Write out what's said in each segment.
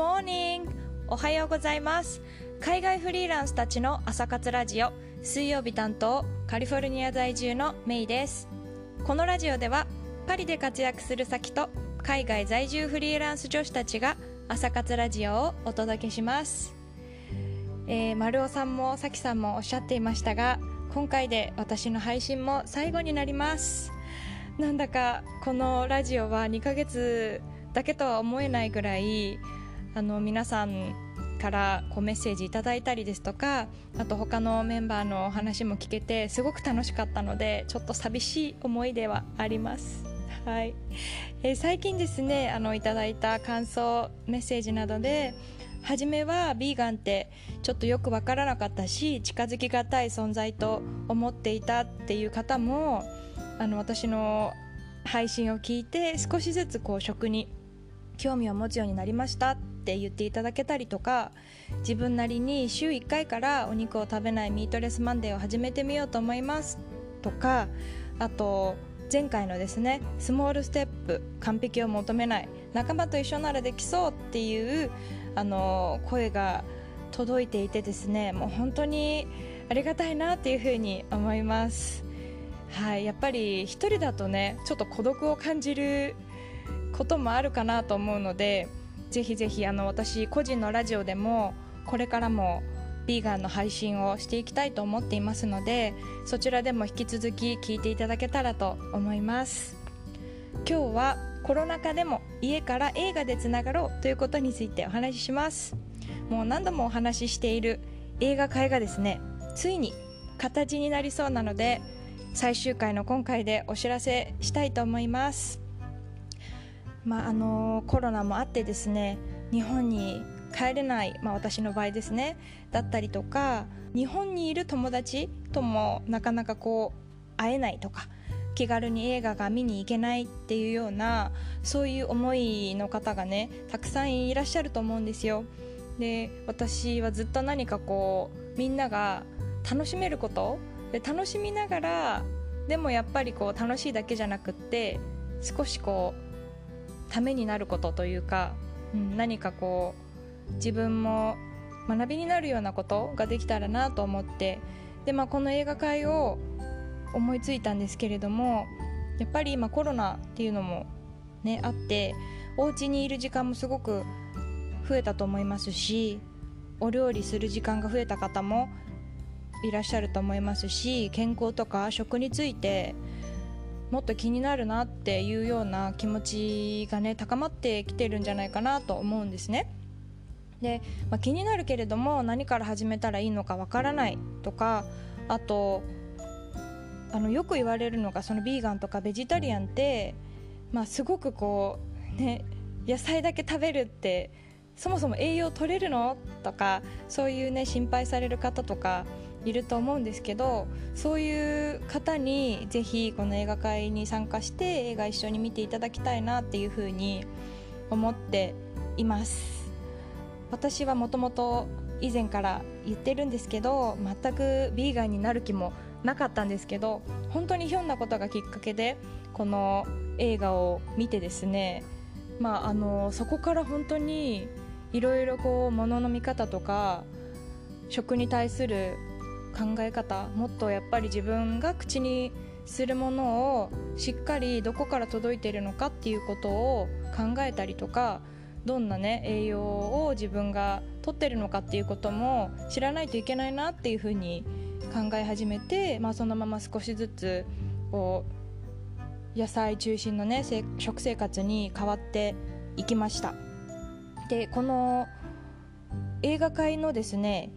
morning! おはようございます。海外フリーランスたちの朝活ラジオ水曜日担当カリフォルニア在住のメイです。このラジオではパリで活躍する先と海外在住フリーランス女子たちが朝活ラジオをお届けします。えー、丸尾さんもさきさんもおっしゃっていましたが今回で私の配信も最後になります。なんだかこのラジオは2ヶ月だけとは思えないぐらいあの皆さんからこうメッセージいただいたりですとかあと他のメンバーのお話も聞けてすごく楽しかったのでちょっと寂しい思いではあります。はいえー、最近ですねあのいただいた感想メッセージなどで初めはビーガンってちょっとよく分からなかったし近づきがたい存在と思っていたっていう方もあの私の配信を聞いて少しずつこう食に興味を持つようになりましたっって言っていただけたりとか自分なりに週1回からお肉を食べないミートレスマンデーを始めてみようと思います。とかあと前回のですねスモールステップ完璧を求めない仲間と一緒ならできそうっていうあの声が届いていてですねもう本当にありがたいなっていうふうに思います。はいやっぱり一人だとねちょっと孤独を感じることもあるかなと思うのでぜひぜひあの私個人のラジオでもこれからもビーガンの配信をしていきたいと思っていますのでそちらでも引き続き聞いていただけたらと思います。今日はコロナ禍でも家から映画でつながろうということについてお話しします。もう何度もお話ししている映画会がですねついに形になりそうなので最終回の今回でお知らせしたいと思います。まああのコロナもあってですね日本に帰れない、まあ、私の場合ですねだったりとか日本にいる友達ともなかなかこう会えないとか気軽に映画が見に行けないっていうようなそういう思いの方がねたくさんいらっしゃると思うんですよ。で私はずっと何かこうみんなが楽しめることで楽しみながらでもやっぱりこう楽しいだけじゃなくって少しこうためになることというか、うん、何かこう自分も学びになるようなことができたらなと思ってで、まあ、この映画会を思いついたんですけれどもやっぱり今コロナっていうのも、ね、あってお家にいる時間もすごく増えたと思いますしお料理する時間が増えた方もいらっしゃると思いますし健康とか食についてもっと気になるなっていうような気持ちがね高まってきてるんじゃないかなと思うんですね。で、まあ、気になるけれども何から始めたらいいのかわからないとかあとあのよく言われるのがそのビーガンとかベジタリアンって、まあ、すごくこうね野菜だけ食べるってそもそも栄養取れるの？とかそういうね心配される方とかいると思うんですけどそういう方にぜひこの映画会に参加して映画一緒に見ていただきたいなっていうふうに思っています。私はもともと以前から言ってるんですけど全くビーガンになる気もなかったんですけど本当にひょんなことがきっかけでこの映画を見てですねまああのそこから本当にいろいろこう物の見方とか食に対する考え方もっとやっぱり自分が口にするものをしっかりどこから届いてるのかっていうことを考えたりとかどんなね栄養を自分がとってるのかっていうことも知らないといけないなっていうふうに考え始めて、まあ、そのまま少しずつこう野菜中心のね食生活に変わっていきました。でこの映画界のですね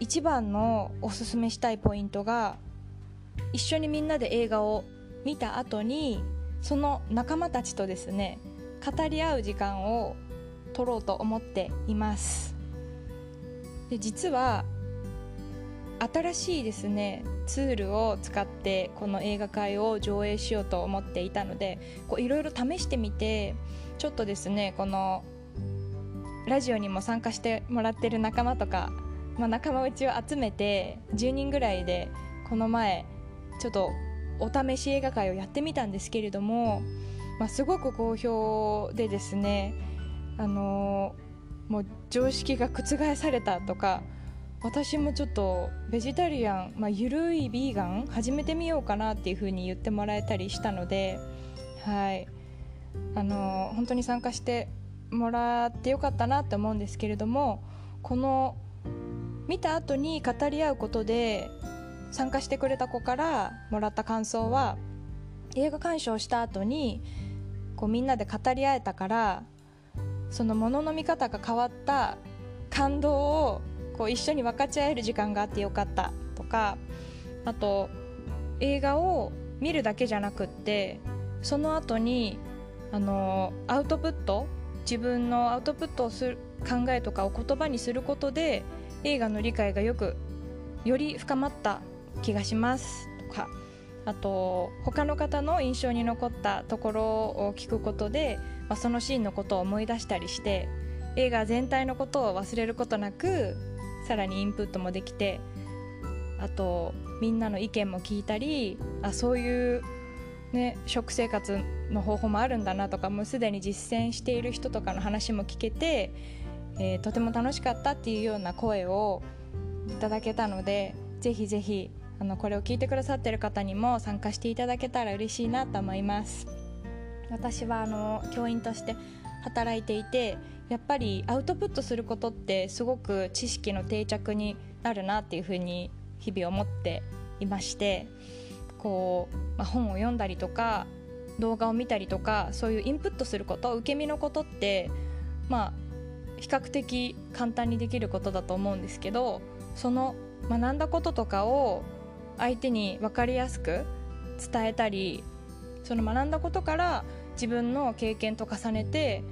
一番のおすすめしたいポイントが一緒にみんなで映画を見た後にその仲間たちとですね語り合う時間を取ろうと思っています。で実は新しいですねツールを使ってこの映画界を上映しようと思っていたのでいろいろ試してみてちょっとですねこのラジオにも参加してもらってる仲間とかまあ、仲間内を集めて10人ぐらいでこの前ちょっとお試し映画会をやってみたんですけれども、まあ、すごく好評でですねあのもう常識が覆されたとか私もちょっとベジタリアン、まあ、ゆるいビーガン始めてみようかなっていう風に言ってもらえたりしたのではい。あの本当に参加してもらってよかったなって思うんですけれどもこの見た後に語り合うことで参加してくれた子からもらった感想は映画鑑賞した後にこうみんなで語り合えたからそのものの見方が変わった感動をこう一緒に分かち合える時間があってよかったとかあと映画を見るだけじゃなくってその後にあのアウトプット自分のアウトプットをする考えとかを言葉にすることで映画の理解がよくより深まった気がしますとかあと他の方の印象に残ったところを聞くことで、まあ、そのシーンのことを思い出したりして映画全体のことを忘れることなくさらにインプットもできてあとみんなの意見も聞いたりあそういうね、食生活の方法もあるんだなとかもうすでに実践している人とかの話も聞けて、えー、とても楽しかったっていうような声をいただけたのでぜひぜひあのこれを聞いてくださってる方にも参加していただけたら嬉しいなと思います。私はあの教員として働いていてやっぱりアウトプットすることってすごく知識の定着になるなっていうふうに日々思っていましてこう、まあ、本を読んだりとか動画を見たりとかそういうインプットすること受け身のことってまあ比較的簡単にできることだと思うんですけどその学んだこととかを相手に分かりやすく伝えたりその学んだことから自分の経験と重ねて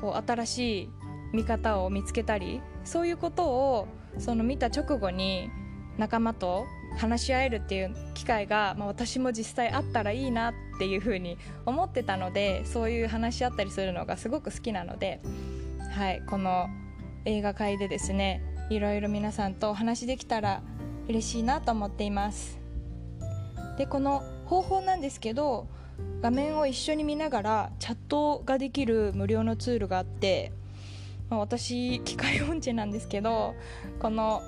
こう新しい見方を見つけたりそういうことをその見た直後に仲間と話し合えるっていう機会が、まあ、私も実際あったらいいなっていうふうに思ってたのでそういう話し合ったりするのがすごく好きなので、はい、この映画界でですねいろいろ皆さんとお話できたら嬉しいなと思っています。でこの方法なんですけど画面を一緒に見ながらチャットができる無料のツールがあって、まあ、私機械音痴なんですけどこの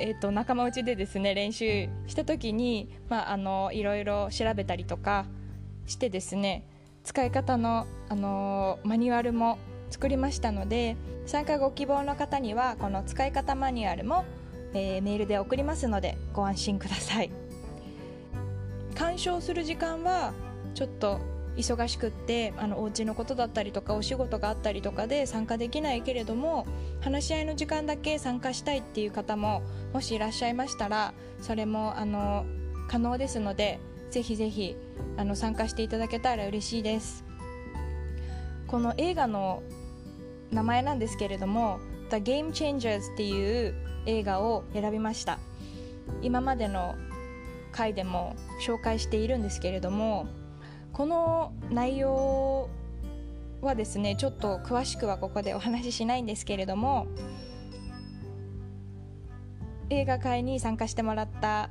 えーと、仲間内でですね練習した時に、まあ、あのいろいろ調べたりとかしてですね使い方の、あのマニュアルも作りましたので参加ご希望の方にはこの使い方マニュアルも、えー、メールで送りますのでご安心ください。鑑賞する時間はちょっと忙しくってあのお家のことだったりとかお仕事があったりとかで参加できないけれども話し合いの時間だけ参加したいっていう方ももしいらっしゃいましたらそれもあの可能ですのでぜひぜひあの参加していただけたら嬉しいです。この映画の名前なんですけれども「The Game Changers」っていう映画を選びました。今までの回でも紹介しているんですけれどもこの内容はですねちょっと詳しくはここでお話ししないんですけれども映画会に参加してもらった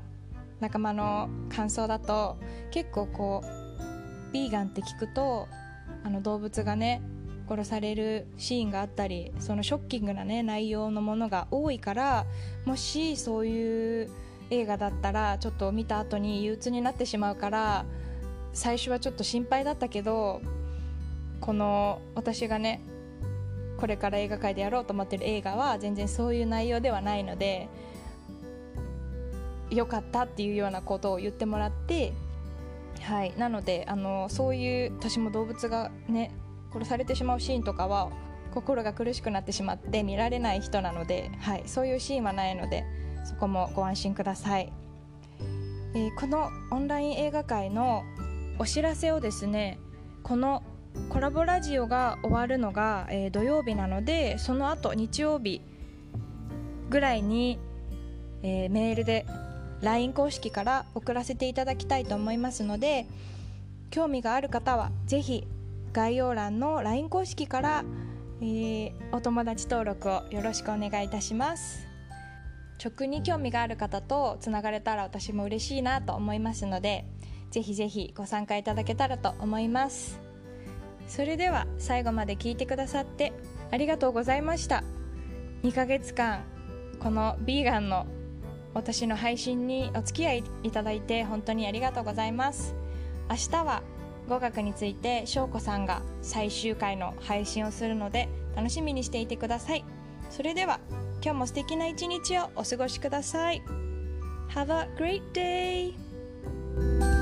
仲間の感想だと結構こうビーガンって聞くとあの動物がね殺されるシーンがあったりそのショッキングなね内容のものが多いからもしそういう映画だったらちょっと見た後に憂鬱になってしまうから最初はちょっと心配だったけどこの私がねこれから映画界でやろうと思ってる映画は全然そういう内容ではないのでよかったっていうようなことを言ってもらってはい。なのであのそういう私も動物がね殺されてしまうシーンとかは心が苦しくなってしまって見られない人なので、はい、そういうシーンはないのでそこもご安心ください、えー、このオンライン映画界のお知らせをですねこのコラボラジオが終わるのが、えー、土曜日なのでその後日曜日ぐらいに、えー、メールで LINE 公式から送らせていただきたいと思いますので興味がある方はぜひ概要欄の LINE 公式から、えー、お友達登録をよろしくお願いいたします。直に興味がある方とつながれたら私も嬉しいなと思いますのでぜひぜひご参加いただけたらと思います。それでは最後まで聞いてくださってありがとうございました。2ヶ月間このビーガンの私の配信にお付き合いいただいて本当にありがとうございます。明日は語学について翔子さんが最終回の配信をするので楽しみにしていてくださいそれでは今日も素敵な一日をお過ごしください Have a great day!